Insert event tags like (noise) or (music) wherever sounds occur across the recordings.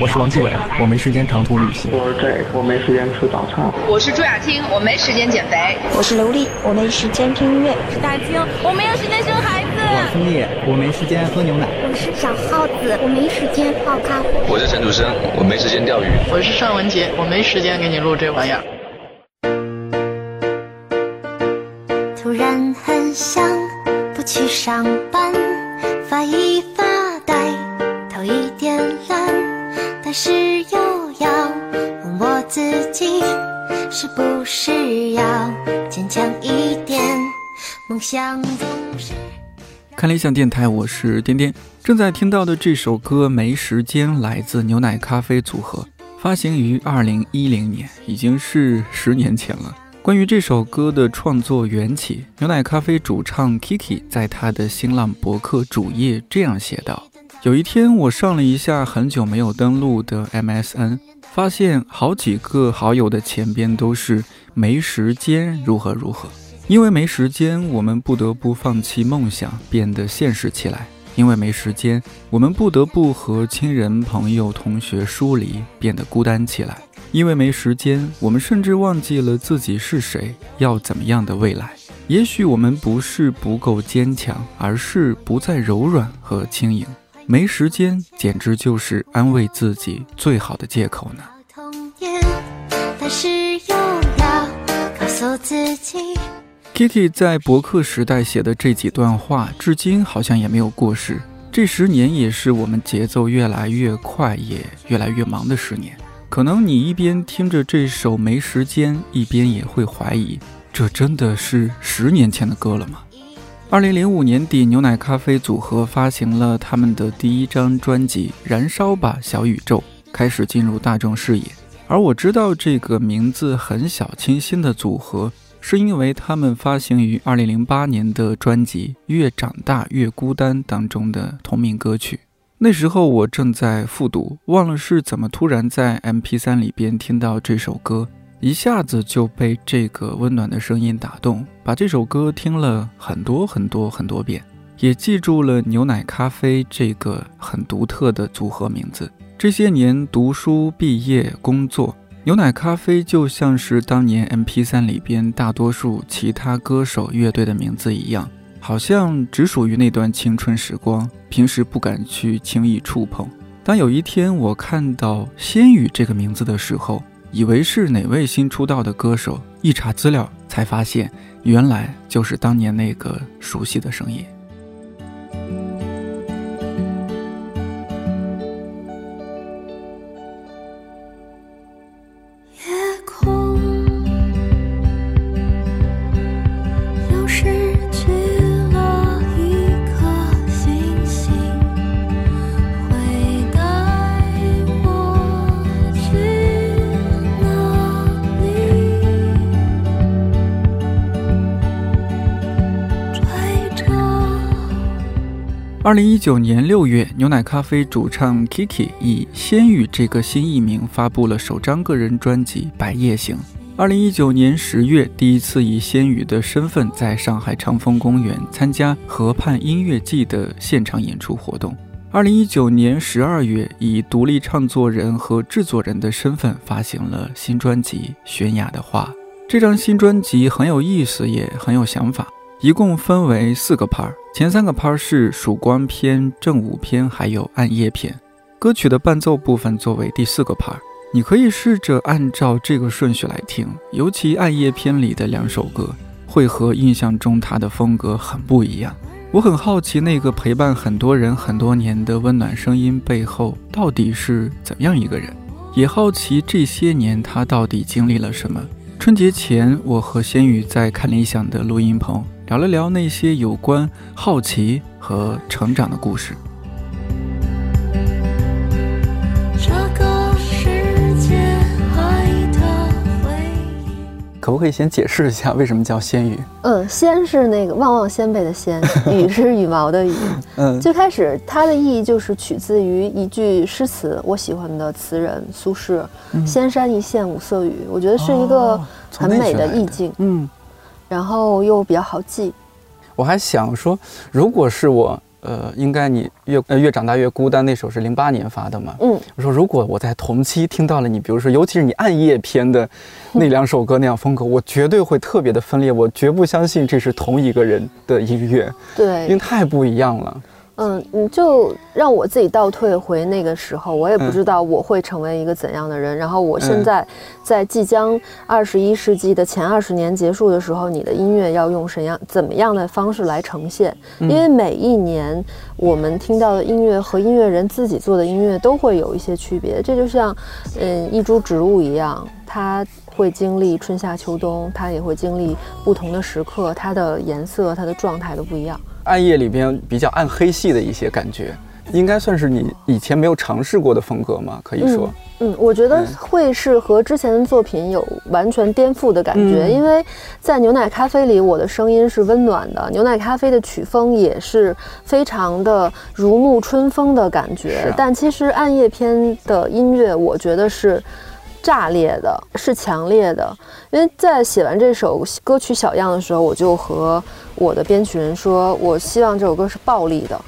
我是王继伟，我没时间长途旅行。我是 J，我没时间吃早餐。我是朱雅青，我没时间减肥。我是刘丽，我没时间听音乐。我是大青，我没有时间生孩子。我是叶，我没时间喝牛奶。我是小耗子，我没时间泡咖啡。我是陈楚生，我没时间钓鱼。我是尚雯婕，我没时间给你录这玩意儿。上班，发一发呆，头一点蓝，但是又要问我自己，是不是要坚强一点？梦想总是。看理想电台，我是颠颠。正在听到的这首歌《没时间》来自牛奶咖啡组合，发行于二零一零年，已经是十年前了。关于这首歌的创作缘起，牛奶咖啡主唱 Kiki 在他的新浪博客主页这样写道：“有一天，我上了一下很久没有登录的 MSN，发现好几个好友的前边都是没时间，如何如何。因为没时间，我们不得不放弃梦想，变得现实起来；因为没时间，我们不得不和亲人、朋友、同学疏离，变得孤单起来。”因为没时间，我们甚至忘记了自己是谁，要怎么样的未来。也许我们不是不够坚强，而是不再柔软和轻盈。没时间，简直就是安慰自己最好的借口呢。Kiki 在博客时代写的这几段话，至今好像也没有过时。这十年也是我们节奏越来越快，也越来越忙的十年。可能你一边听着这首《没时间》，一边也会怀疑，这真的是十年前的歌了吗？二零零五年底，牛奶咖啡组合发行了他们的第一张专辑《燃烧吧小宇宙》，开始进入大众视野。而我知道这个名字很小清新的组合，是因为他们发行于二零零八年的专辑《越长大越孤单》当中的同名歌曲。那时候我正在复读，忘了是怎么突然在 MP3 里边听到这首歌，一下子就被这个温暖的声音打动，把这首歌听了很多很多很多遍，也记住了牛奶咖啡这个很独特的组合名字。这些年读书、毕业、工作，牛奶咖啡就像是当年 MP3 里边大多数其他歌手、乐队的名字一样。好像只属于那段青春时光，平时不敢去轻易触碰。当有一天我看到“仙羽”这个名字的时候，以为是哪位新出道的歌手，一查资料才发现，原来就是当年那个熟悉的声音。二零一九年六月，牛奶咖啡主唱 Kiki 以“仙羽”这个新艺名发布了首张个人专辑《百叶行》。二零一九年十月，第一次以仙羽的身份在上海长风公园参加河畔音乐季的现场演出活动。二零一九年十二月，以独立唱作人和制作人的身份发行了新专辑《悬崖的花》。这张新专辑很有意思，也很有想法。一共分为四个 part，前三个 part 是曙光篇、正午篇，还有暗夜篇。歌曲的伴奏部分作为第四个 part，你可以试着按照这个顺序来听。尤其暗夜篇里的两首歌，会和印象中他的风格很不一样。我很好奇，那个陪伴很多人很多年的温暖声音背后，到底是怎样一个人？也好奇这些年他到底经历了什么。春节前，我和仙宇在看理想的录音棚。聊了聊那些有关好奇和成长的故事。可不可以先解释一下为什么叫仙羽？嗯，仙是那个旺旺仙贝的仙，(laughs) 羽是羽毛的羽。嗯，最开始它的意义就是取自于一句诗词，我喜欢的词人苏轼“仙山一线五色雨”，我觉得是一个很美的意境。嗯。然后又比较好记，我还想说，如果是我。呃，应该你越呃越长大越孤单那首是零八年发的嘛？嗯，我说如果我在同期听到了你，比如说尤其是你暗夜篇的那两首歌那样风格，我绝对会特别的分裂，我绝不相信这是同一个人的音乐，对，因为太不一样了。嗯，你就让我自己倒退回那个时候，我也不知道我会成为一个怎样的人。然后我现在在即将二十一世纪的前二十年结束的时候，你的音乐要用怎样怎么样的方式来呈现？因为每一年我们听到的音乐和音乐人自己做的音乐都会有一些区别。这就像嗯一株植物一样，它会经历春夏秋冬，它也会经历不同的时刻，它的颜色、它的状态都不一样。暗夜里边比较暗黑系的一些感觉，应该算是你以前没有尝试过的风格吗？可以说，嗯，我觉得会是和之前的作品有完全颠覆的感觉，因为在牛奶咖啡里，我的声音是温暖的，牛奶咖啡的曲风也是非常的如沐春风的感觉，但其实暗夜篇的音乐，我觉得是。炸裂的是强烈的，因为在写完这首歌曲小样的时候，我就和我的编曲人说，我希望这首歌是暴力的，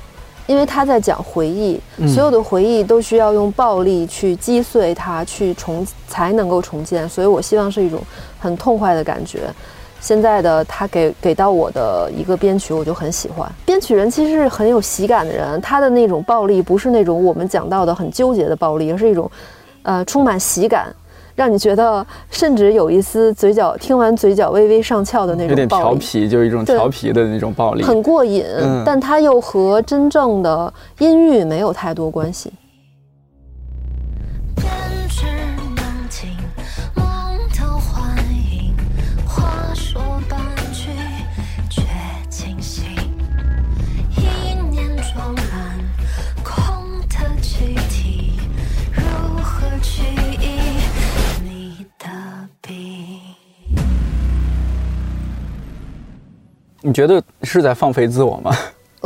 因为他在讲回忆，所有的回忆都需要用暴力去击碎它，去重才能够重建，所以我希望是一种很痛快的感觉。现在的他给给到我的一个编曲，我就很喜欢。编曲人其实是很有喜感的人，他的那种暴力不是那种我们讲到的很纠结的暴力，而是一种，呃，充满喜感。让你觉得，甚至有一丝嘴角听完嘴角微微上翘的那种，有点调皮，就是一种调皮的那种暴力，很过瘾。但它又和真正的音域没有太多关系。你觉得是在放飞自我吗？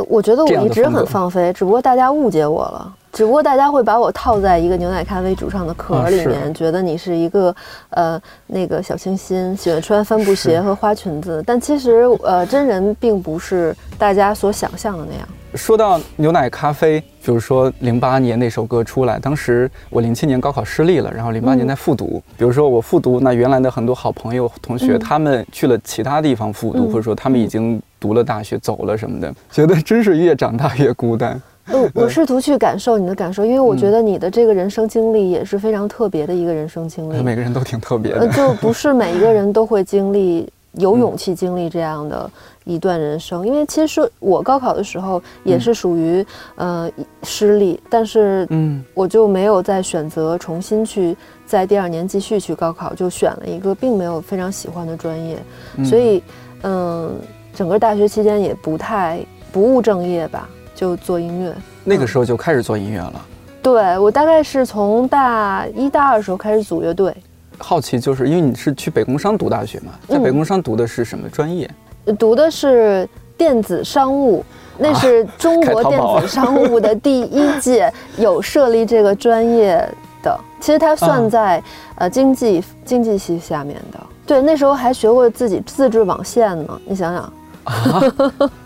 我觉得我一直很放飞，只不过大家误解我了。只不过大家会把我套在一个牛奶咖啡主唱的壳里面，觉得你是一个呃那个小清新，喜欢穿帆布鞋和花裙子。但其实呃真人并不是大家所想象的那样。说到牛奶咖啡，比如说零八年那首歌出来，当时我零七年高考失利了，然后零八年在复读。比如说我复读，那原来的很多好朋友同学，他们去了其他地方复读，或者说他们已经读了大学走了什么的，觉得真是越长大越孤单。我我 (laughs) 试图去感受你的感受，因为我觉得你的这个人生经历也是非常特别的一个人生经历。(laughs) 每个人都挺特别的，就不是每一个人都会经历、有勇气经历这样的 (laughs) 一段人生。因为其实我高考的时候也是属于呃失利，但是嗯，我就没有再选择重新去在第二年继续去高考，就选了一个并没有非常喜欢的专业，所以嗯，整个大学期间也不太不务正业吧。就做音乐，那个时候就开始做音乐了。对我大概是从大一大二的时候开始组乐队。好奇就是因为你是去北工商读大学嘛，在北工商读的是什么专业？读的是电子商务，那是中国电子商务的第一届有设立这个专业的。其实它算在呃经济经济系下面的。对，那时候还学过自己自制网线呢，你想想。啊，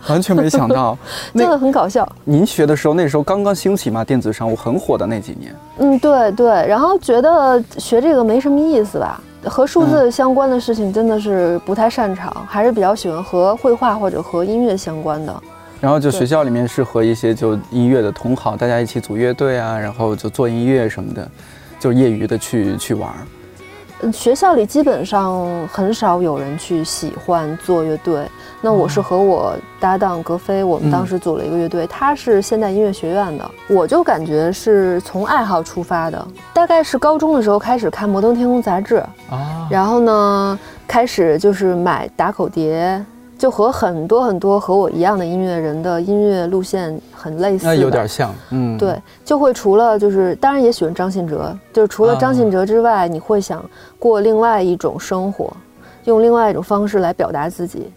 完全没想到，(laughs) 真的很搞笑。您学的时候，那时候刚刚兴起嘛，电子商务很火的那几年。嗯，对对。然后觉得学这个没什么意思吧，和数字相关的事情真的是不太擅长，还是比较喜欢和绘画或者和音乐相关的。然后就学校里面是和一些就音乐的同好，大家一起组乐队啊，然后就做音乐什么的，就业余的去去玩。学校里基本上很少有人去喜欢做乐队。那我是和我搭档格飞，我们当时组了一个乐队。他是现代音乐学院的，我就感觉是从爱好出发的。大概是高中的时候开始看《摩登天空》杂志啊，然后呢，开始就是买打口碟，就和很多很多和我一样的音乐人的音乐路线很类似。那有点像，嗯，对，就会除了就是当然也喜欢张信哲，就是除了张信哲之外，你会想过另外一种生活，用另外一种方式来表达自己。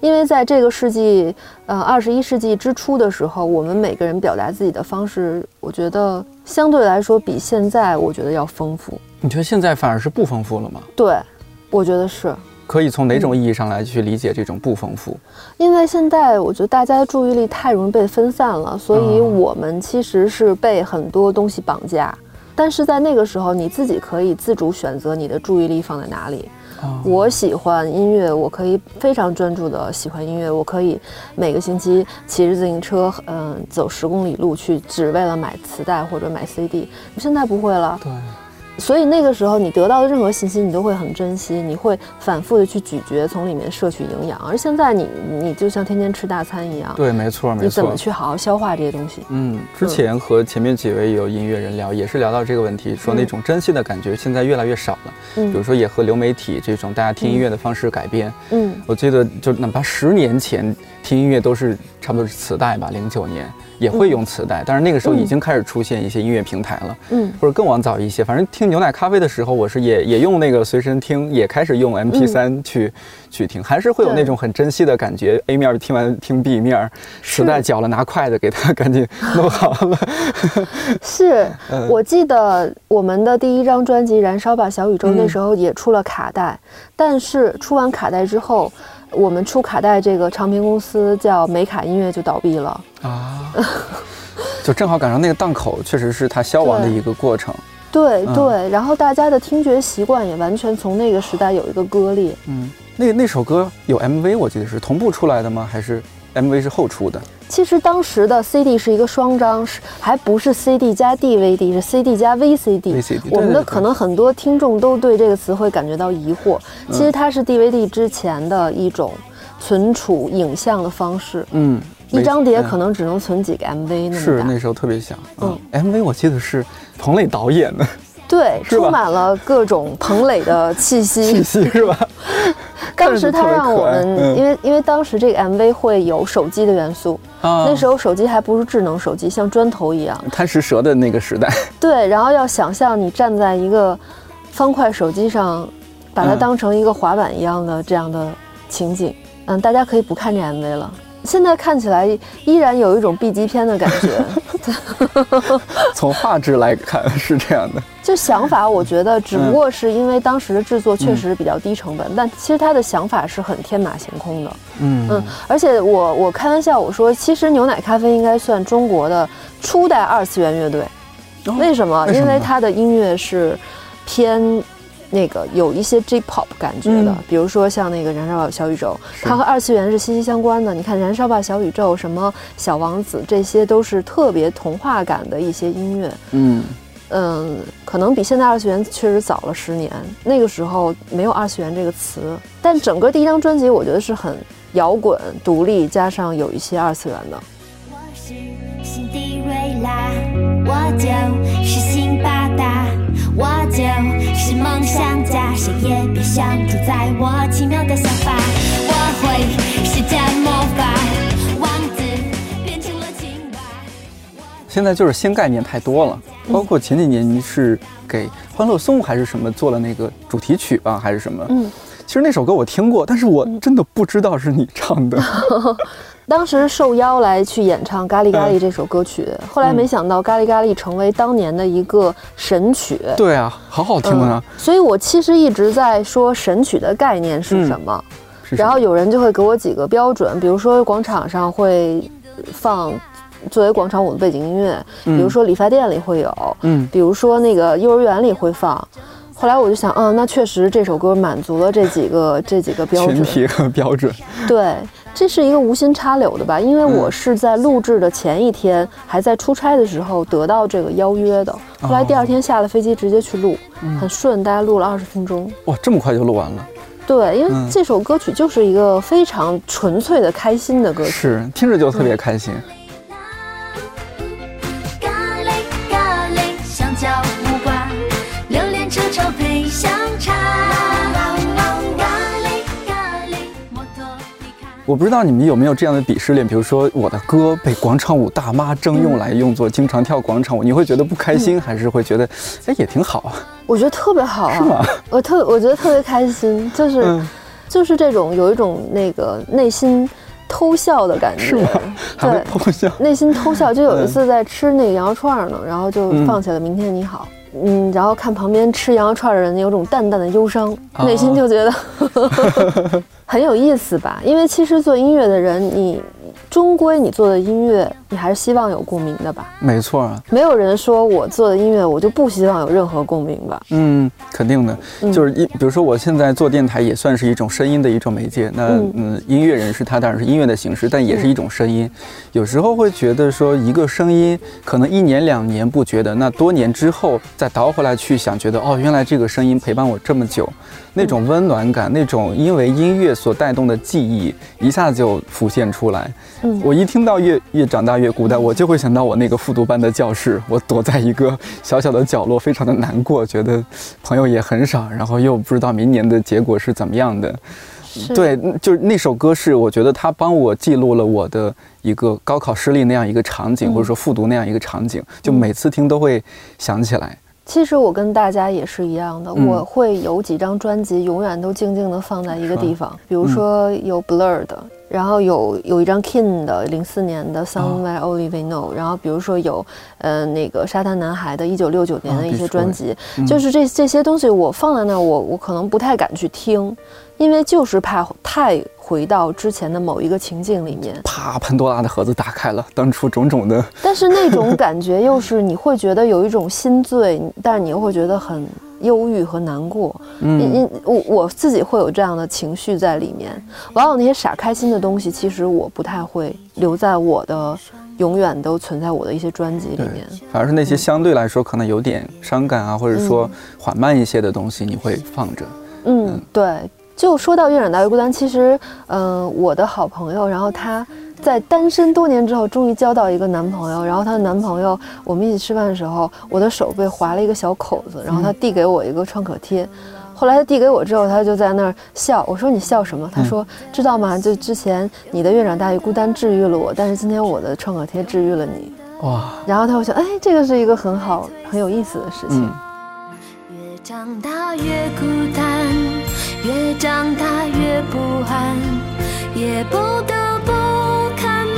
因为在这个世纪，呃，二十一世纪之初的时候，我们每个人表达自己的方式，我觉得相对来说比现在，我觉得要丰富。你觉得现在反而是不丰富了吗？对，我觉得是。可以从哪种意义上来去理解这种不丰富？因为现在我觉得大家的注意力太容易被分散了，所以我们其实是被很多东西绑架。但是在那个时候，你自己可以自主选择你的注意力放在哪里。我喜欢音乐，我可以非常专注的喜欢音乐。我可以每个星期骑着自行车，嗯，走十公里路去，只为了买磁带或者买 CD。现在不会了。对。所以那个时候，你得到的任何信息，你都会很珍惜，你会反复的去咀嚼，从里面摄取营养。而现在，你你就像天天吃大餐一样，对，没错，没错。你怎么去好好消化这些东西？嗯，之前和前面几位有音乐人聊，也是聊到这个问题，说那种珍惜的感觉现在越来越少了。嗯，比如说也和流媒体这种大家听音乐的方式改变。嗯，我记得就哪怕十年前听音乐都是差不多是磁带吧，零九年。也会用磁带，但是那个时候已经开始出现一些音乐平台了，嗯，或者更往早一些。反正听牛奶咖啡的时候，我是也也用那个随身听，也开始用 M P 三去去听，还是会有那种很珍惜的感觉。A 面听完听 B 面，磁带搅了拿筷子给它赶紧弄好了。(laughs) 是 (laughs) 我记得我们的第一张专辑《燃烧吧小宇宙》那时候也出了卡带，但是出完卡带之后。我们出卡带这个唱片公司叫美卡音乐就倒闭了啊，(laughs) 就正好赶上那个档口，确实是它消亡的一个过程。(laughs) 对对，然后大家的听觉习惯也完全从那个时代有一个割裂。嗯，那那首歌有 MV，我记得是同步出来的吗？还是 MV 是后出的？其实当时的 CD 是一个双张，是还不是 CD 加 DVD，是 CD 加 VCD。VCD。我们的可能很多听众都对这个词会感觉到疑惑。其实它是 DVD 之前的一种存储影像的方式。嗯。一张碟可能只能存几个 MV 那么是那时候特别想。嗯。MV 我记得是彭磊导演的。对，充满了各种彭磊的气息。(laughs) 气息是吧？(laughs) 当时他让我们，因为因为当时这个 MV 会有手机的元素，那时候手机还不是智能手机，像砖头一样，贪食蛇的那个时代。(laughs) 对，然后要想象你站在一个方块手机上，把它当成一个滑板一样的这样的情景，嗯，大家可以不看这 MV 了。现在看起来依然有一种 B 级片的感觉。(laughs) 从画质来看是这样的，就想法，我觉得只不过是因为当时的制作确实比较低成本，但其实他的想法是很天马行空的。嗯嗯，而且我我开玩笑我说，其实牛奶咖啡应该算中国的初代二次元乐队。为什么？因为他的音乐是偏。那个有一些 J-pop 感觉的，比如说像那个《燃烧吧小宇宙》，它和二次元是息息相关的。你看《燃烧吧小宇宙》，什么小王子，这些都是特别童话感的一些音乐。嗯嗯，可能比现在二次元确实早了十年。那个时候没有二次元这个词，但整个第一张专辑我觉得是很摇滚、独立，加上有一些二次元的。我是辛迪瑞拉，我就是辛巴达。我就是梦想家，谁也别想主宰我奇妙的想法。我会施展魔法，王子变成了青蛙。现在就是新概念太多了，包括前几年你是给《欢乐颂》还是什么做了那个主题曲吧，还是什么？嗯，其实那首歌我听过，但是我真的不知道是你唱的。(laughs) 当时受邀来去演唱《咖喱咖喱》这首歌曲，后来没想到《咖喱咖喱》成为当年的一个神曲。对啊，好好听啊！所以我其实一直在说神曲的概念是什么，然后有人就会给我几个标准，比如说广场上会放作为广场舞的背景音乐，比如说理发店里会有，嗯，比如说那个幼儿园里会放。后来我就想，嗯，那确实这首歌满足了这几个这几个标准。群体和标准。对。这是一个无心插柳的吧？因为我是在录制的前一天，还在出差的时候得到这个邀约的。后来第二天下了飞机直接去录，很顺，大概录了二十分钟。哇，这么快就录完了？对，因为这首歌曲就是一个非常纯粹的开心的歌曲，是听着就特别开心。我不知道你们有没有这样的鄙视链，比如说我的歌被广场舞大妈征用来用作经常跳广场舞，你会觉得不开心，还是会觉得哎也挺好啊？我觉得特别好啊！是吗？我特我觉得特别开心，就是就是这种有一种那个内心偷笑的感觉，对，偷笑，内心偷笑。就有一次在吃那个羊肉串呢，然后就放起了《明天你好》，嗯，然后看旁边吃羊肉串的人有种淡淡的忧伤，内心就觉得 (laughs) 很有意思吧。因为其实做音乐的人，你。终归你做的音乐，你还是希望有共鸣的吧？没错啊，没有人说我做的音乐，我就不希望有任何共鸣吧？嗯，肯定的，就是一，比如说我现在做电台，也算是一种声音的一种媒介。那嗯，音乐人是他当然是音乐的形式，但也是一种声音。有时候会觉得说，一个声音可能一年两年不觉得，那多年之后再倒回来去想，觉得哦，原来这个声音陪伴我这么久。那种温暖感，那种因为音乐所带动的记忆，一下就浮现出来。嗯，我一听到越越长大越孤单，我就会想到我那个复读班的教室，我躲在一个小小的角落，非常的难过，觉得朋友也很少，然后又不知道明年的结果是怎么样的。对，就是那首歌是我觉得它帮我记录了我的一个高考失利那样一个场景，或者说复读那样一个场景，就每次听都会想起来。其实我跟大家也是一样的，我会有几张专辑永远都静静的放在一个地方，比如说有 Blur 的，然后有有一张 King 的零四年的 Somewhere Only We Know，然后比如说有呃那个沙滩男孩的一九六九年的一些专辑，就是这这些东西我放在那儿，我我可能不太敢去听。因为就是怕太回到之前的某一个情境里面，啪，潘多拉的盒子打开了，当初种种的。但是那种感觉又是你会觉得有一种心醉，但是你又会觉得很忧郁和难过。嗯，我我自己会有这样的情绪在里面。往往那些傻开心的东西，其实我不太会留在我的永远都存在我的一些专辑里面。反而是那些相对来说可能有点伤感啊，或者说缓慢一些的东西，你会放着。嗯，对。就说到越长大越孤单，其实，嗯，我的好朋友，然后她在单身多年之后，终于交到一个男朋友，然后她的男朋友，我们一起吃饭的时候，我的手被划了一个小口子，然后他递给我一个创可贴，后来他递给我之后，他就在那儿笑，我说你笑什么？他说知道吗？就之前你的院长大于孤单治愈了我，但是今天我的创可贴治愈了你，哇！然后他会想，哎，这个是一个很好很有意思的事情。越长大越孤单。越长大越不安，也不得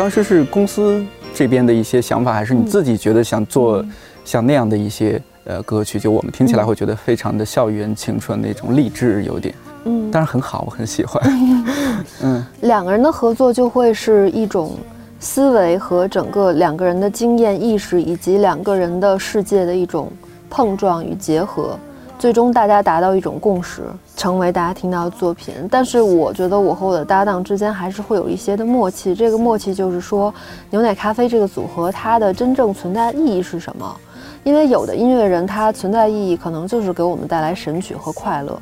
当时是公司这边的一些想法，还是你自己觉得想做像那样的一些呃歌曲？就我们听起来会觉得非常的校园青春那种励志，有点，嗯，但是很好，我很喜欢。(laughs) 嗯，两个人的合作就会是一种思维和整个两个人的经验意识以及两个人的世界的一种碰撞与结合。最终大家达到一种共识，成为大家听到的作品。但是我觉得我和我的搭档之间还是会有一些的默契。这个默契就是说，牛奶咖啡这个组合它的真正存在意义是什么？因为有的音乐人他存在意义可能就是给我们带来神曲和快乐，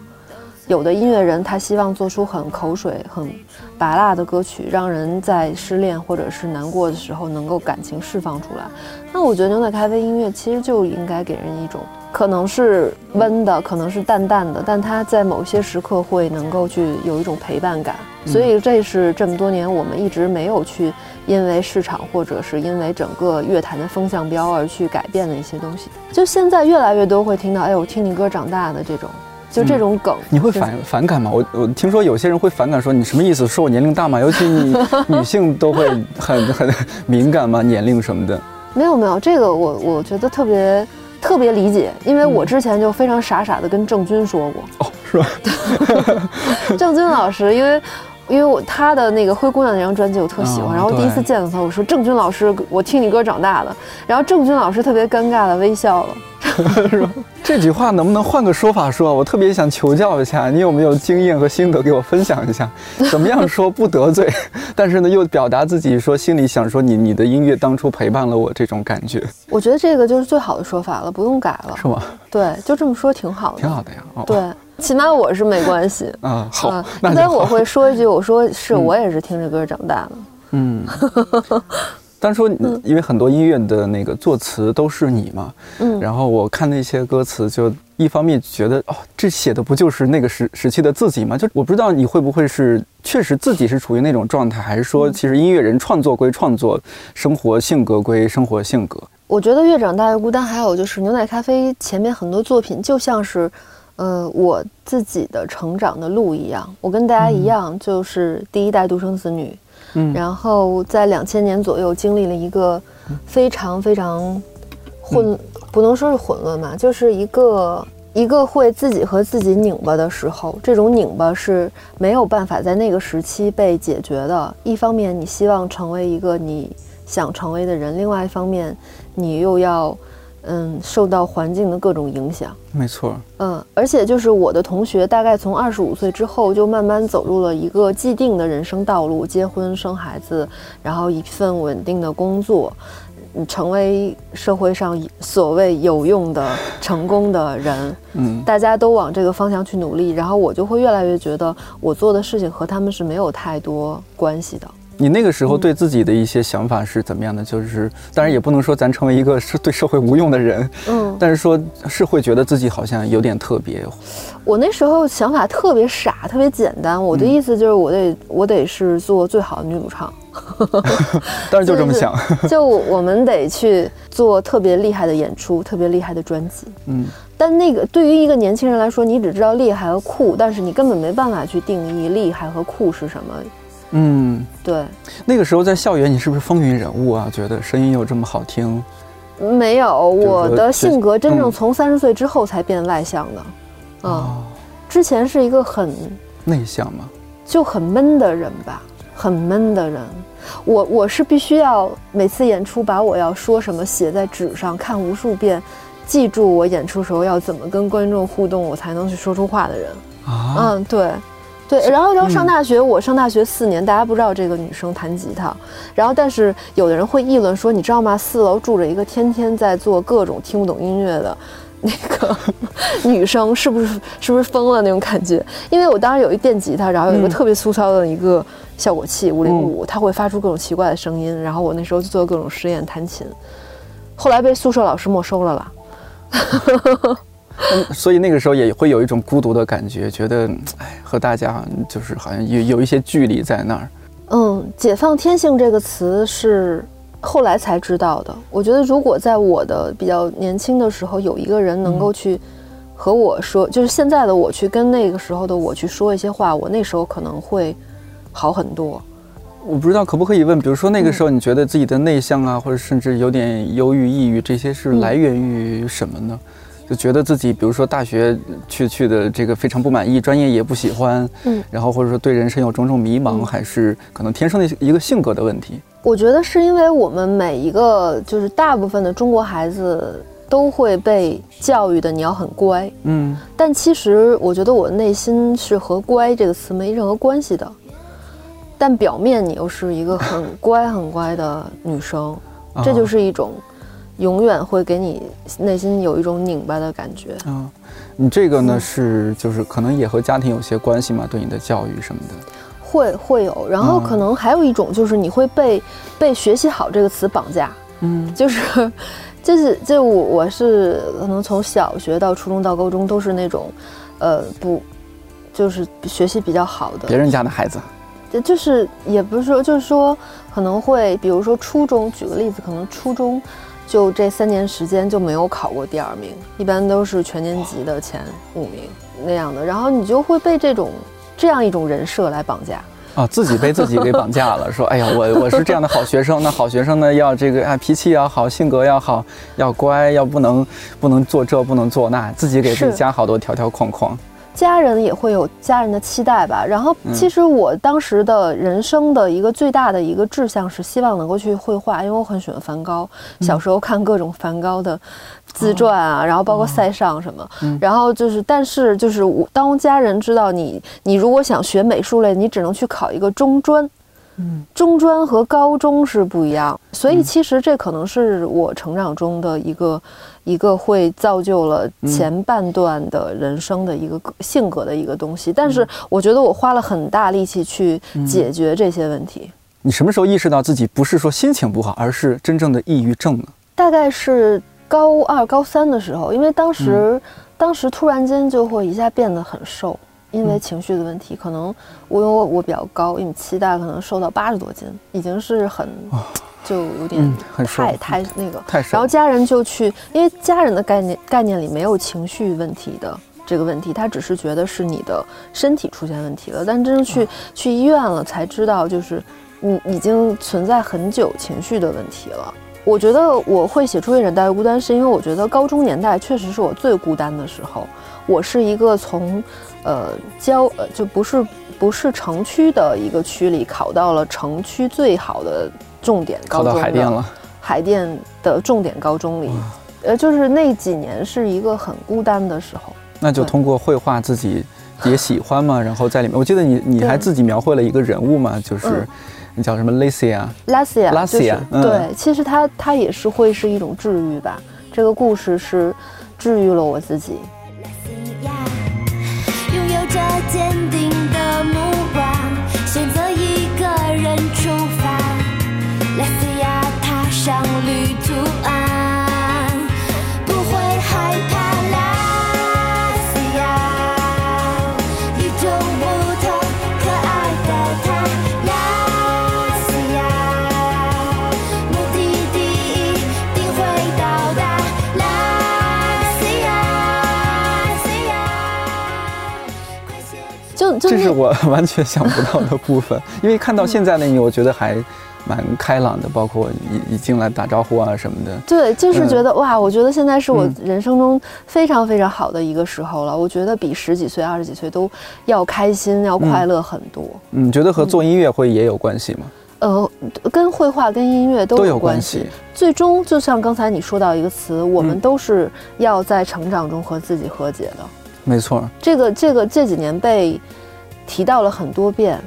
有的音乐人他希望做出很口水、很拔辣的歌曲，让人在失恋或者是难过的时候能够感情释放出来。那我觉得牛奶咖啡音乐其实就应该给人一种。可能是温的，可能是淡淡的，但它在某些时刻会能够去有一种陪伴感，所以这是这么多年我们一直没有去因为市场或者是因为整个乐坛的风向标而去改变的一些东西。就现在越来越多会听到，哎，我听你歌长大的这种，就这种梗，你会反反感吗？我我听说有些人会反感，说你什么意思？说我年龄大吗？尤其你女性都会很很敏感吗？年龄什么的？没有没有，这个我我觉得特别。特别理解，因为我之前就非常傻傻的跟郑钧说过，哦，是吧？(laughs) 郑钧老师，因为，因为我他的那个《灰姑娘》那张专辑我特喜欢，然后第一次见到他，我说郑钧老师，我听你歌长大的，然后郑钧老师特别尴尬的微笑了？(laughs) 这句话能不能换个说法说？我特别想求教一下，你有没有经验和心得给我分享一下？(laughs) 怎么样说不得罪，但是呢又表达自己说心里想说你你的音乐当初陪伴了我这种感觉？我觉得这个就是最好的说法了，不用改了，是吗？对，就这么说挺好的，挺好的呀。对，起码我是没关系 (laughs) 啊。好，一般我会说一句，我说是我也是听着歌长大的。嗯。单说，因为很多音乐的那个作词都是你嘛，嗯，然后我看那些歌词，就一方面觉得哦，这写的不就是那个时时期的自己吗？就我不知道你会不会是确实自己是处于那种状态，还是说其实音乐人创作归创作，生活性格归生活性格。我觉得越长大越孤单，还有就是牛奶咖啡前面很多作品就像是，呃，我自己的成长的路一样，我跟大家一样，就是第一代独生子女。嗯，然后在两千年左右经历了一个非常非常混，不能说是混乱吧，就是一个一个会自己和自己拧巴的时候，这种拧巴是没有办法在那个时期被解决的。一方面，你希望成为一个你想成为的人；，另外一方面，你又要。嗯，受到环境的各种影响，没错。嗯，而且就是我的同学，大概从二十五岁之后，就慢慢走入了一个既定的人生道路，结婚生孩子，然后一份稳定的工作，成为社会上所谓有用的、成功的人。嗯，大家都往这个方向去努力，然后我就会越来越觉得，我做的事情和他们是没有太多关系的。你那个时候对自己的一些想法是怎么样的？就是当然也不能说咱成为一个是对社会无用的人，嗯，但是说是会觉得自己好像有点特别。我那时候想法特别傻，特别简单。我的意思就是我得我得是做最好的女主唱，(laughs) 当然就这么想。(laughs) 就我们得去做特别厉害的演出，特别厉害的专辑。嗯，但那个对于一个年轻人来说，你只知道厉害和酷，但是你根本没办法去定义厉害和酷是什么。嗯，对，那个时候在校园，你是不是风云人物啊？觉得声音又这么好听？没有，我的性格真正从三十岁之后才变外向的。啊，之前是一个很内向吗？就很闷的人吧，很闷的人。我我是必须要每次演出把我要说什么写在纸上，看无数遍，记住我演出时候要怎么跟观众互动，我才能去说出话的人。啊，嗯，对。对，然后然后上大学，我上大学四年，大家不知道这个女生弹吉他，然后但是有的人会议论说，你知道吗？四楼住着一个天天在做各种听不懂音乐的那个 (laughs) 女生，是不是是不是疯了那种感觉？因为我当时有一电吉他，然后有一个特别粗糙的一个效果器五零五，它会发出各种奇怪的声音，然后我那时候就做各种实验弹琴，后来被宿舍老师没收了啦。嗯，(laughs) 所以那个时候也会有一种孤独的感觉，觉得哎，和大家就是好像有有一些距离在那儿。嗯，解放天性这个词是后来才知道的。我觉得如果在我的比较年轻的时候，有一个人能够去和我说，就是现在的我去跟那个时候的我去说一些话，我那时候可能会好很多。我不知道可不可以问，比如说那个时候你觉得自己的内向啊，或者甚至有点忧郁、抑郁，这些是来源于什么呢？就觉得自己，比如说大学去去的这个非常不满意，专业也不喜欢，嗯，然后或者说对人生有种种迷茫，还是可能天生的一个性格的问题。我觉得是因为我们每一个就是大部分的中国孩子都会被教育的你要很乖，嗯，但其实我觉得我内心是和“乖”这个词没任何关系的，但表面你又是一个很乖很乖的女生，这就是一种。永远会给你内心有一种拧巴的感觉嗯！你这个呢是就是可能也和家庭有些关系嘛，对你的教育什么的，会会有。然后可能还有一种就是你会被被“学习好”这个词绑架，嗯，就是 (laughs) 就是就我我是可能从小学到初中到高中都是那种，呃不，就是学习比较好的别人家的孩子，就就是也不是说就是说可能会比如说初中举个例子，可能初中。就这三年时间就没有考过第二名，一般都是全年级的前五名那样的。然后你就会被这种这样一种人设来绑架啊，自己被自己给绑架了。说，哎呀，我 (laughs) 我是这样的好学生，那好学生呢要这个啊脾气要好，性格要好，要乖，要不能不能做这不能做那，自己给自己加好多条条框框。家人也会有家人的期待吧。然后，其实我当时的人生的一个最大的一个志向是希望能够去绘画，因为我很喜欢梵高。小时候看各种梵高的自传啊，然后包括塞尚什么。然后就是，但是就是我当家人知道你，你如果想学美术类，你只能去考一个中专。嗯，中专和高中是不一样，所以其实这可能是我成长中的一个一个会造就了前半段的人生的一个性格的一个东西。但是我觉得我花了很大力气去解决这些问题。你什么时候意识到自己不是说心情不好，而是真正的抑郁症呢？大概是高二、高三的时候，因为当时当时突然间就会一下变得很瘦。因为情绪的问题，可能我因为我比较高，一米七大，可能瘦到八十多斤，已经是很，就有点太太那个。太然后家人就去，因为家人的概念概念里没有情绪问题的这个问题，他只是觉得是你的身体出现问题了。但真正去去医院了，才知道就是你已经存在很久情绪的问题了。我觉得我会写出《一人带孤单》，是因为我觉得高中年代确实是我最孤单的时候。我是一个从。呃，郊呃就不是不是城区的一个区里考到了城区最好的重点高中，考到海淀了。海淀的重点高中里，呃，就是那几年是一个很孤单的时候。那就通过绘画自己也喜欢嘛，然后在里面，我记得你你还 (laughs) 自己描绘了一个人物嘛，就是你叫什么 Lacia。Lacia，Lacia。对，其实它它也是会是一种治愈吧。这个故事是治愈了我自己。这坚定的目这是我 (laughs) 完全想不到的部分，因为看到现在的你，我觉得还蛮开朗的，包括一一进来打招呼啊什么的。对，就是觉得哇，我觉得现在是我人生中非常非常好的一个时候了。我觉得比十几岁、二十几岁都要开心、要快乐很多。嗯，觉得和做音乐会也有关系吗？呃，跟绘画、跟音乐都有关系。最终，就像刚才你说到一个词，我们都是要在成长中和自己和解的。没错，这个这个这几年被提到了很多遍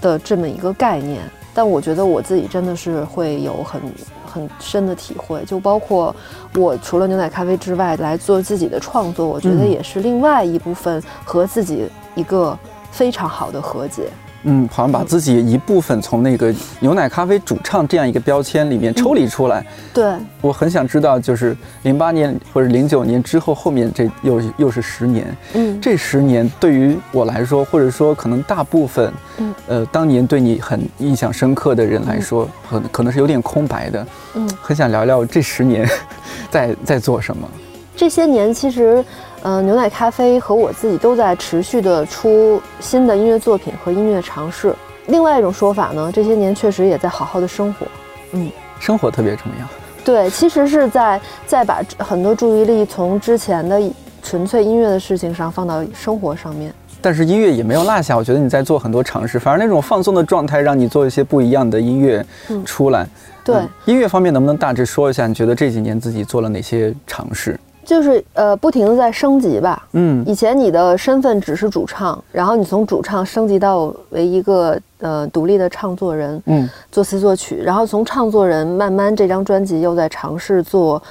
的这么一个概念，但我觉得我自己真的是会有很很深的体会，就包括我除了牛奶咖啡之外来做自己的创作，我觉得也是另外一部分和自己一个非常好的和解。嗯，好像把自己一部分从那个牛奶咖啡主唱这样一个标签里面抽离出来。对，我很想知道，就是零八年或者零九年之后，后面这又又是十年。嗯，这十年对于我来说，或者说可能大部分，嗯，呃，当年对你很印象深刻的人来说，可可能是有点空白的。嗯，很想聊聊这十年 (laughs) 在在做什么。这些年其实。嗯，牛奶咖啡和我自己都在持续的出新的音乐作品和音乐尝试。另外一种说法呢，这些年确实也在好好的生活。嗯，生活特别重要。对，其实是在在把很多注意力从之前的纯粹音乐的事情上放到生活上面。但是音乐也没有落下，我觉得你在做很多尝试，反而那种放松的状态让你做一些不一样的音乐出来。对，音乐方面能不能大致说一下？你觉得这几年自己做了哪些尝试？就是呃，不停的在升级吧。嗯，以前你的身份只是主唱，然后你从主唱升级到为一个呃独立的唱作人，嗯，作词作曲，然后从唱作人慢慢这张专辑又在尝试做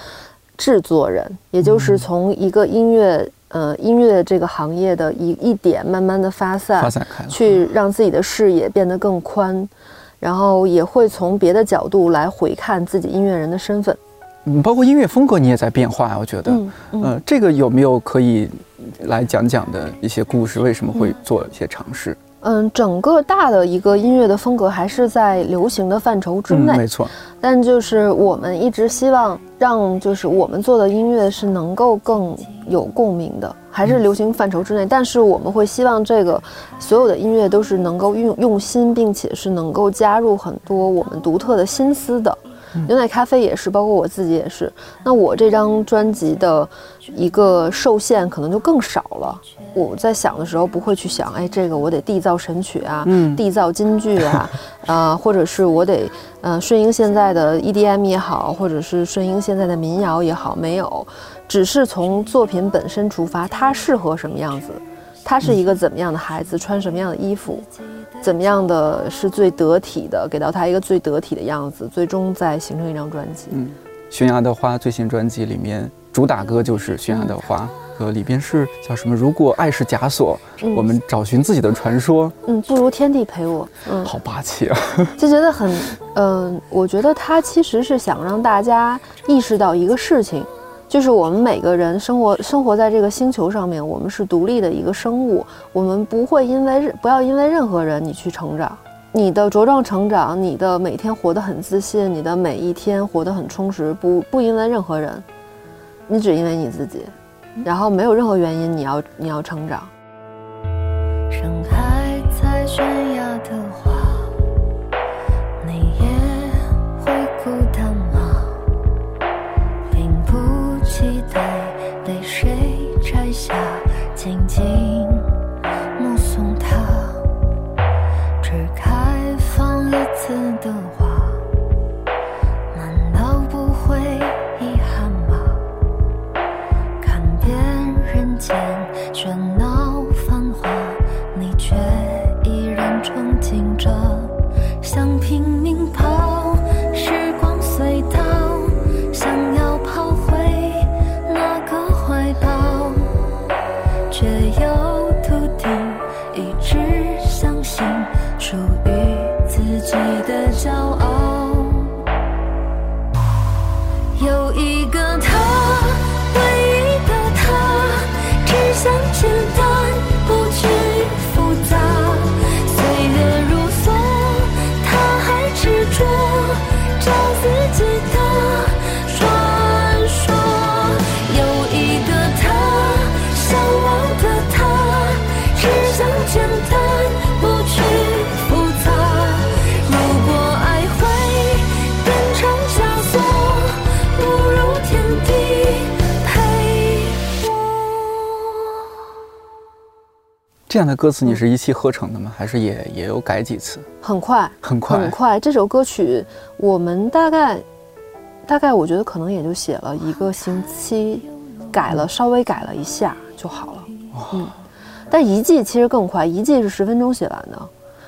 制作人，也就是从一个音乐呃音乐这个行业的一一点慢慢的发散，发散开，去让自己的视野变得更宽，然后也会从别的角度来回看自己音乐人的身份。嗯，包括音乐风格你也在变化呀，我觉得，嗯，这个有没有可以来讲讲的一些故事？为什么会做一些尝试？嗯，整个大的一个音乐的风格还是在流行的范畴之内，没错。但就是我们一直希望让就是我们做的音乐是能够更有共鸣的，还是流行范畴之内。但是我们会希望这个所有的音乐都是能够用用心，并且是能够加入很多我们独特的心思的。牛奶咖啡也是，包括我自己也是。那我这张专辑的一个受限可能就更少了。我在想的时候不会去想，哎，这个我得缔造神曲啊，缔造金句啊，(laughs) 啊，或者是我得呃顺应现在的 EDM 也好，或者是顺应现在的民谣也好，没有，只是从作品本身出发，它适合什么样子。他是一个怎么样的孩子？穿什么样的衣服？怎么样的是最得体的？给到他一个最得体的样子，最终再形成一张专辑。嗯，悬崖的花最新专辑里面主打歌就是悬崖的花，歌里边是叫什么？如果爱是枷锁，我们找寻自己的传说。嗯，不如天地陪我。嗯，好霸气啊！(laughs) 就觉得很，嗯，我觉得他其实是想让大家意识到一个事情。就是我们每个人生活生活在这个星球上面，我们是独立的一个生物，我们不会因为不要因为任何人你去成长，你的茁壮成长，你的每天活得很自信，你的每一天活得很充实，不不因为任何人，你只因为你自己，然后没有任何原因你要你要成长。盛开这样的歌词你是一气呵成的吗？还是也也有改几次？很快，很快，很快。这首歌曲我们大概，大概我觉得可能也就写了一个星期，改了稍微改了一下就好了。嗯，但一季其实更快，一季是十分钟写完的，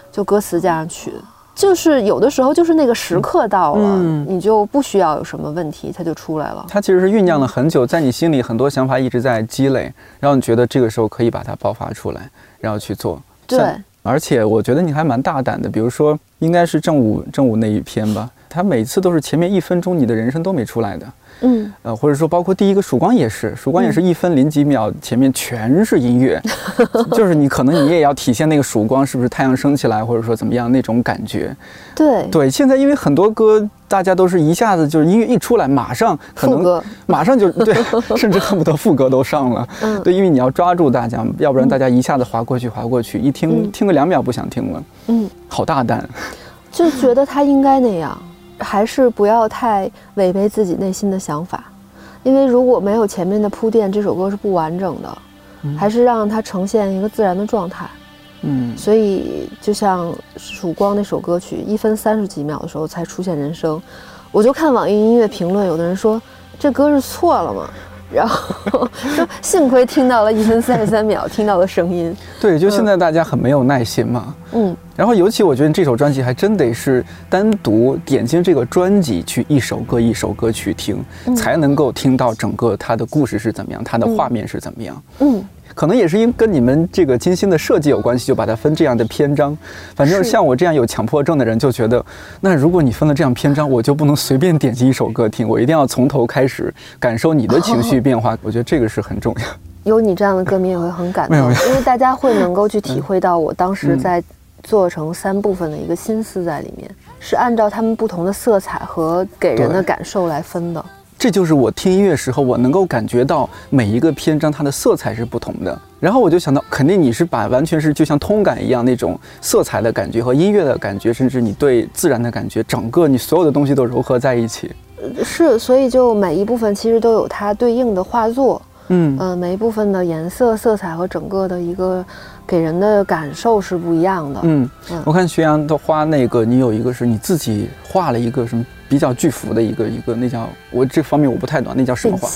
就歌词加上曲。就是有的时候，就是那个时刻到了，你就不需要有什么问题，它就出来了。它其实是酝酿了很久，在你心里很多想法一直在积累，然后你觉得这个时候可以把它爆发出来，然后去做。对，而且我觉得你还蛮大胆的，比如说应该是正午正午那一篇吧，它每次都是前面一分钟你的人生都没出来的。嗯，呃，或者说包括第一个曙光也是，曙光也是一分零几秒，前面全是音乐，(laughs) 就是你可能你也要体现那个曙光是不是太阳升起来，或者说怎么样那种感觉。对对，现在因为很多歌大家都是一下子就是音乐一出来马上可能马上就对，甚至恨不得副歌都上了。嗯，对，因为你要抓住大家，要不然大家一下子划过去划过去，一听听个两秒不想听了。嗯，好大胆，就觉得他应该那样。还是不要太违背自己内心的想法，因为如果没有前面的铺垫，这首歌是不完整的。还是让它呈现一个自然的状态。嗯，所以就像《曙光》那首歌曲，一分三十几秒的时候才出现人声，我就看网易音乐评论，有的人说这歌是错了吗？然后说幸亏听到了一分三十三秒，听到了声音。对，就现在大家很没有耐心嘛。嗯。然后尤其我觉得这首专辑还真得是单独点进这个专辑去一首歌一首歌去听，才能够听到整个它的故事是怎么样，它的画面是怎么样。嗯。可能也是因跟你们这个精心的设计有关系，就把它分这样的篇章。反正像我这样有强迫症的人就觉得，那如果你分了这样篇章，我就不能随便点击一首歌听，我一定要从头开始感受你的情绪变化。我觉得这个是很重要。有你这样的歌迷也会很感动，因为大家会能够去体会到我当时在做成三部分的一个心思在里面，是按照他们不同的色彩和给人的感受来分的。这就是我听音乐时候，我能够感觉到每一个篇章它的色彩是不同的。然后我就想到，肯定你是把完全是就像通感一样那种色彩的感觉和音乐的感觉，甚至你对自然的感觉，整个你所有的东西都糅合在一起。是，所以就每一部分其实都有它对应的画作。嗯呃，每一部分的颜色、色彩和整个的一个给人的感受是不一样的。嗯，我看徐阳的花那个，你有一个是你自己画了一个什么比较巨幅的一个一个，那叫我这方面我不太懂，那叫什么画？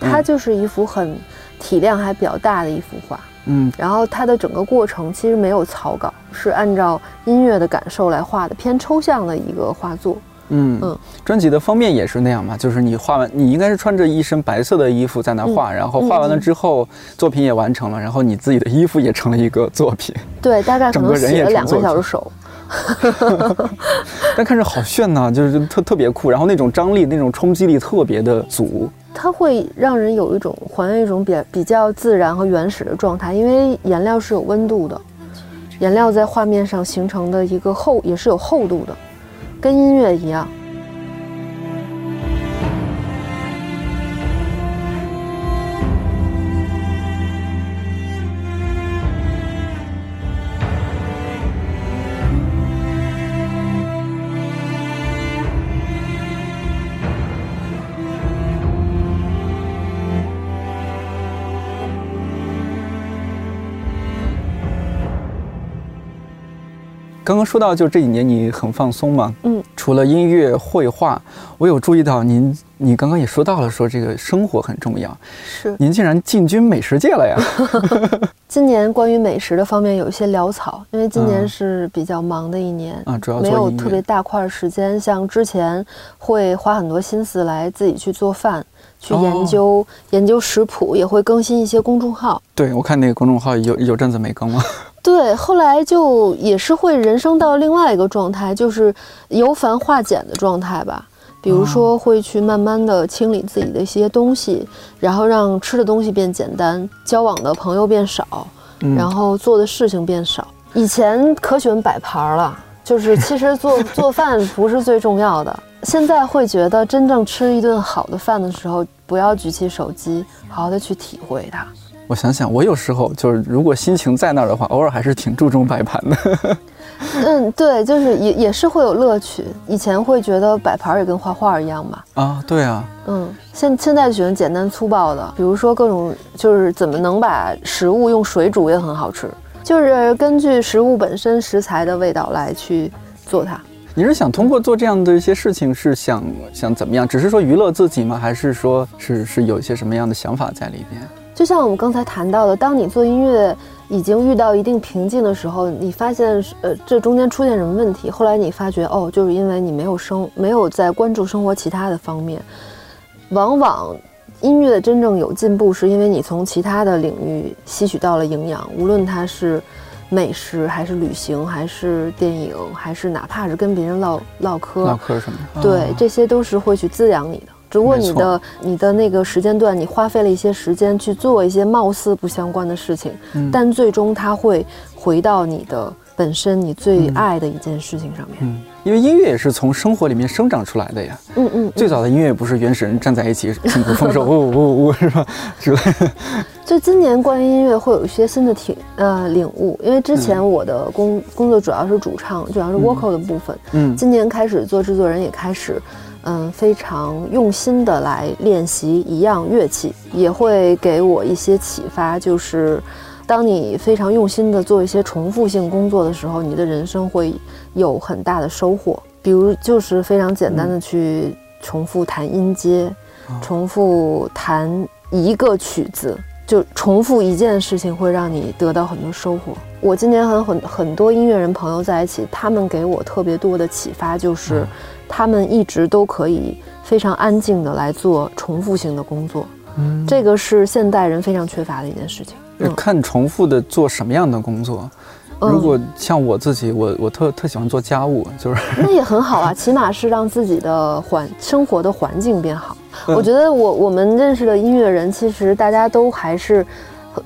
它就是一幅很。体量还比较大的一幅画，嗯，然后它的整个过程其实没有草稿，是按照音乐的感受来画的，偏抽象的一个画作。嗯嗯，专辑的封面也是那样嘛，就是你画完，你应该是穿着一身白色的衣服在那画，然后画完了之后，作品也完成了，然后你自己的衣服也成了一个作品。对，大概可能写了两个小时手。(laughs) 但看着好炫呐，就是特特别酷，然后那种张力、那种冲击力特别的足。它会让人有一种还原一种比比较自然和原始的状态，因为颜料是有温度的，颜料在画面上形成的一个厚也是有厚度的，跟音乐一样。刚刚说到，就这几年你很放松嘛，嗯，除了音乐、绘画，我有注意到您，你刚刚也说到了，说这个生活很重要，是，您竟然进军美食界了呀？(laughs) 今年关于美食的方面有一些潦草，因为今年是比较忙的一年啊，主要没有特别大块时间，像之前会花很多心思来自己去做饭。去研究研究食谱，也会更新一些公众号。对，我看那个公众号有有阵子没更了。对，后来就也是会人生到另外一个状态，就是由繁化简的状态吧。比如说，会去慢慢的清理自己的一些东西，然后让吃的东西变简单，交往的朋友变少，然后做的事情变少。以前可喜欢摆盘了，就是其实做 (laughs) 做饭不是最重要的。现在会觉得，真正吃一顿好的饭的时候，不要举起手机，好好的去体会它。我想想，我有时候就是，如果心情在那儿的话，偶尔还是挺注重摆盘的。(laughs) 嗯，对，就是也也是会有乐趣。以前会觉得摆盘也跟画画一样吧？啊，对啊。嗯，现现在喜欢简单粗暴的，比如说各种就是怎么能把食物用水煮也很好吃，就是根据食物本身食材的味道来去做它。你是想通过做这样的一些事情，是想想怎么样？只是说娱乐自己吗？还是说是是有一些什么样的想法在里边？就像我们刚才谈到的，当你做音乐已经遇到一定瓶颈的时候，你发现呃这中间出现什么问题？后来你发觉哦，就是因为你没有生没有在关注生活其他的方面。往往音乐真正有进步，是因为你从其他的领域吸取到了营养，无论它是。美食还是旅行，还是电影，还是哪怕是跟别人唠唠嗑，唠嗑什么的，对，这些都是会去滋养你的。只不过你的你的那个时间段，你花费了一些时间去做一些貌似不相关的事情，但最终它会回到你的。本身你最爱的一件事情上面，嗯，因为音乐也是从生活里面生长出来的呀，嗯嗯，最早的音乐不是原始人站在一起听古风，说呜呜呜是吧？之类的。(laughs) 就今年关于音乐会有一些新的体呃领悟，因为之前我的工工作主要是主唱，主要是 vocal 的部分，嗯，今年开始做制作人，也开始嗯非常用心的来练习一样乐器，也会给我一些启发，就是。当你非常用心的做一些重复性工作的时候，你的人生会有很大的收获。比如，就是非常简单的去重复弹音阶，重复弹一个曲子，就重复一件事情，会让你得到很多收获。我今年和很很多音乐人朋友在一起，他们给我特别多的启发，就是他们一直都可以非常安静的来做重复性的工作。嗯，这个是现代人非常缺乏的一件事情。看重复的做什么样的工作，如果像我自己，我我特特喜欢做家务，就是那也很好啊，起码是让自己的环生活的环境变好。(laughs) 我觉得我我们认识的音乐人，其实大家都还是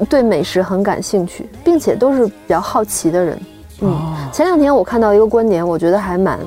对美食很感兴趣，并且都是比较好奇的人。嗯，前两天我看到一个观点，我觉得还蛮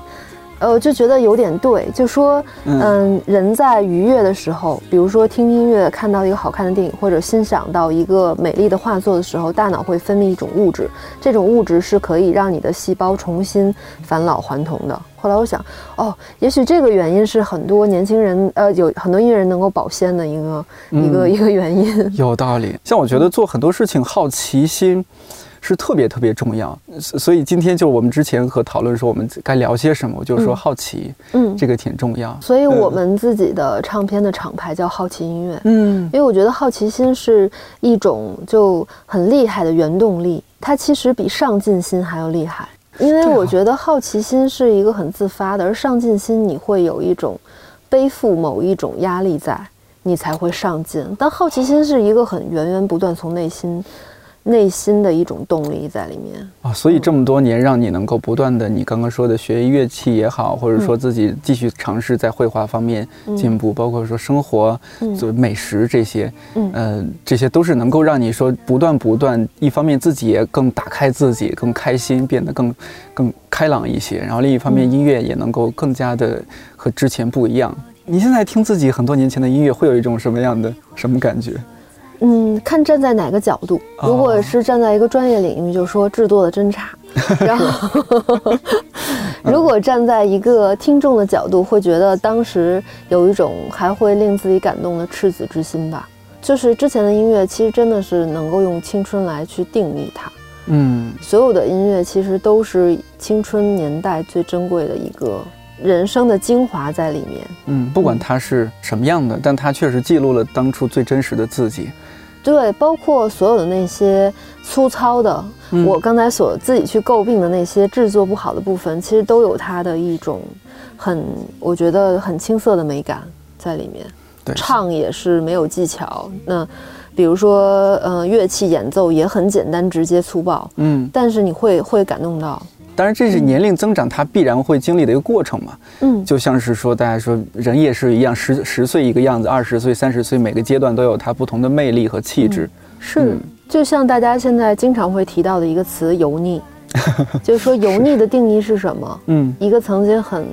呃，就觉得有点对，就说，嗯，人在愉悦的时候，比如说听音乐、看到一个好看的电影，或者欣赏到一个美丽的画作的时候，大脑会分泌一种物质，这种物质是可以让你的细胞重新返老还童的。后来我想，哦，也许这个原因是很多年轻人，呃，有很多音乐人能够保鲜的一个一个一个原因。(laughs) 有道理，像我觉得做很多事情，好奇心。是特别特别重要，所以今天就我们之前和讨论说我们该聊些什么，我就说好奇，嗯，这个挺重要。所以我们自己的唱片的厂牌叫好奇音乐，嗯，因为我觉得好奇心是一种就很厉害的原动力，它其实比上进心还要厉害。因为我觉得好奇心是一个很自发的，而上进心你会有一种背负某一种压力在，你才会上进。但好奇心是一个很源源不断从内心。内心的一种动力在里面。啊，所以这么多年让你能够不断的，你刚刚说的学乐器也好，或者说自己继续尝试在绘画方面进步，包括说生活、做美食这些，嗯，这些都是能够让你说不断不断，一方面自己也更打开自己，更开心，变得更更开朗一些，然后另一方面音乐也能够更加的和之前不一样。你现在听自己很多年前的音乐，会有一种什么样的什么感觉？嗯，看站在哪个角度。如果是站在一个专业领域，就说制作的真差。(laughs) 然后，(laughs) 如果站在一个听众的角度，会觉得当时有一种还会令自己感动的赤子之心吧。就是之前的音乐，其实真的是能够用青春来去定义它。嗯，所有的音乐其实都是青春年代最珍贵的一个人生的精华在里面。嗯，不管它是什么样的，但它确实记录了当初最真实的自己。对，包括所有的那些粗糙的，我刚才所自己去诟病的那些制作不好的部分，其实都有它的一种很，我觉得很青涩的美感在里面。对，唱也是没有技巧。那比如说，呃，乐器演奏也很简单、直接、粗暴。嗯，但是你会会感动到。当然，这是年龄增长，它必然会经历的一个过程嘛。嗯，就像是说，大家说人也是一样，十十岁一个样子，二十岁、三十岁，每个阶段都有它不同的魅力和气质。是，就像大家现在经常会提到的一个词“油腻”，(laughs) 就是说油腻的定义是什么？嗯，一个曾经很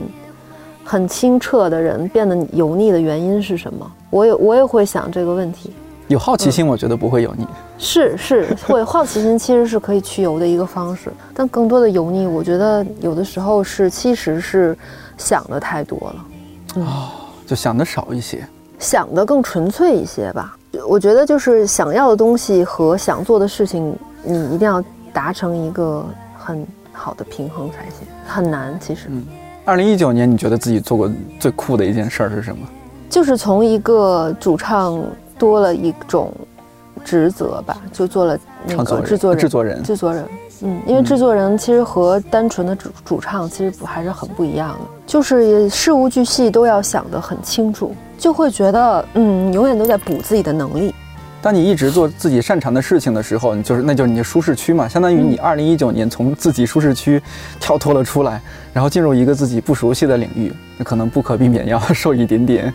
很清澈的人变得油腻的原因是什么？我也我也会想这个问题。有好奇心，我觉得不会油腻。是是，会好奇心其实是可以去油的一个方式，但更多的油腻，我觉得有的时候是其实是想的太多了，哦，就想的少一些，想的更纯粹一些吧。我觉得就是想要的东西和想做的事情，你一定要达成一个很好的平衡才行，很难其实。嗯，二零一九年你觉得自己做过最酷的一件事儿是什么？就是从一个主唱。多了一种职责吧，就做了那个制作人。制作人，制作人，嗯，因为制作人其实和单纯的主主唱其实不还是很不一样的，就是事无巨细都要想得很清楚，就会觉得嗯，永远都在补自己的能力。当你一直做自己擅长的事情的时候，你就是那就是你的舒适区嘛，相当于你二零一九年从自己舒适区跳脱了出来，然后进入一个自己不熟悉的领域。可能不可避免要受一点点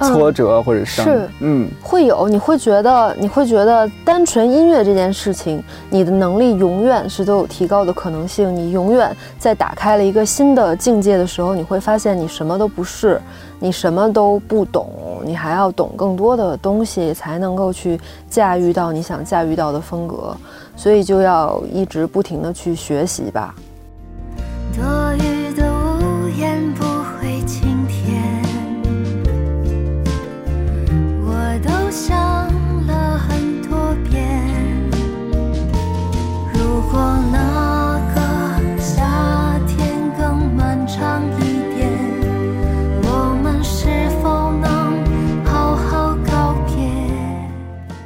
挫折或者伤，是，嗯，会有，你会觉得，你会觉得，单纯音乐这件事情，你的能力永远是都有提高的可能性。你永远在打开了一个新的境界的时候，你会发现你什么都不是，你什么都不懂，你还要懂更多的东西，才能够去驾驭到你想驾驭到的风格。所以就要一直不停的去学习吧。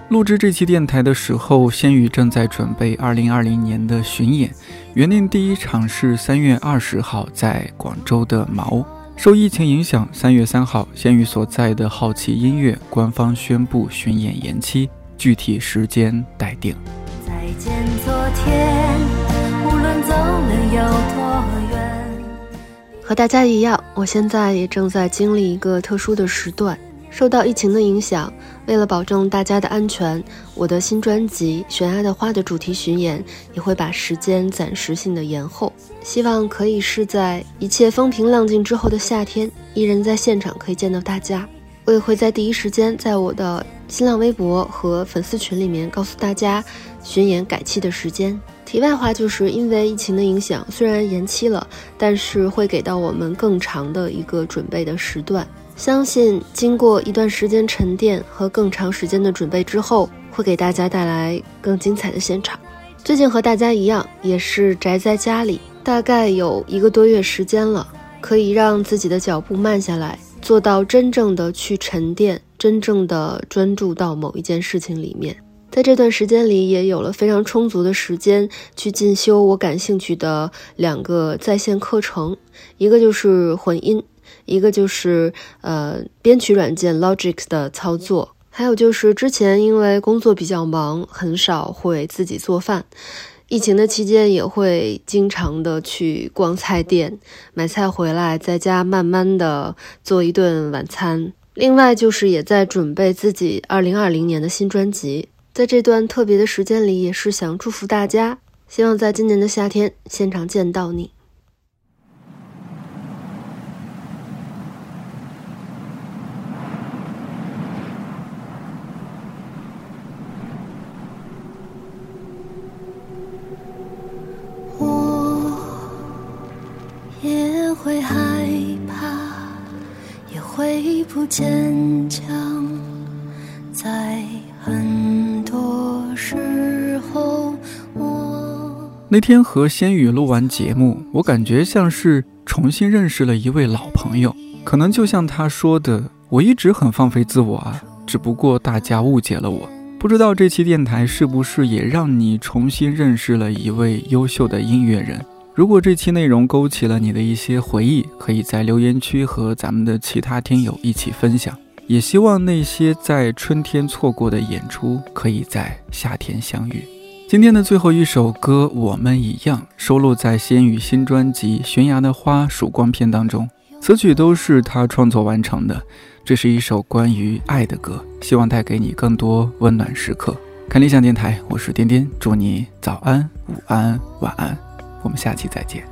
录制这期电台的时候，仙宇正在准备二零二零年的巡演，原定第一场是三月二十号在广州的毛。受疫情影响，三月三号，仙宇所在的好奇音乐官方宣布巡演延期，具体时间待定。再见昨天，无论走了有多远。和大家一样，我现在也正在经历一个特殊的时段。受到疫情的影响，为了保证大家的安全，我的新专辑《悬崖的花》的主题巡演也会把时间暂时性的延后，希望可以是在一切风平浪静之后的夏天，依然在现场可以见到大家。我也会在第一时间在我的新浪微博和粉丝群里面告诉大家巡演改期的时间。题外话，就是因为疫情的影响，虽然延期了，但是会给到我们更长的一个准备的时段。相信经过一段时间沉淀和更长时间的准备之后，会给大家带来更精彩的现场。最近和大家一样，也是宅在家里，大概有一个多月时间了，可以让自己的脚步慢下来，做到真正的去沉淀，真正的专注到某一件事情里面。在这段时间里，也有了非常充足的时间去进修我感兴趣的两个在线课程，一个就是混音。一个就是呃编曲软件 Logic 的操作，还有就是之前因为工作比较忙，很少会自己做饭。疫情的期间也会经常的去逛菜店买菜回来，在家慢慢的做一顿晚餐。另外就是也在准备自己二零二零年的新专辑。在这段特别的时间里，也是想祝福大家，希望在今年的夏天现场见到你。会害怕，也会不坚强。在很多时候，我那天和仙宇录完节目，我感觉像是重新认识了一位老朋友。可能就像他说的，我一直很放飞自我啊，只不过大家误解了我。不知道这期电台是不是也让你重新认识了一位优秀的音乐人？如果这期内容勾起了你的一些回忆，可以在留言区和咱们的其他听友一起分享。也希望那些在春天错过的演出，可以在夏天相遇。今天的最后一首歌《我们一样》收录在仙羽新专辑《悬崖的花·曙光篇》当中，此曲都是他创作完成的。这是一首关于爱的歌，希望带给你更多温暖时刻。看理想电台，我是颠颠，祝你早安、午安、晚安。我们下期再见。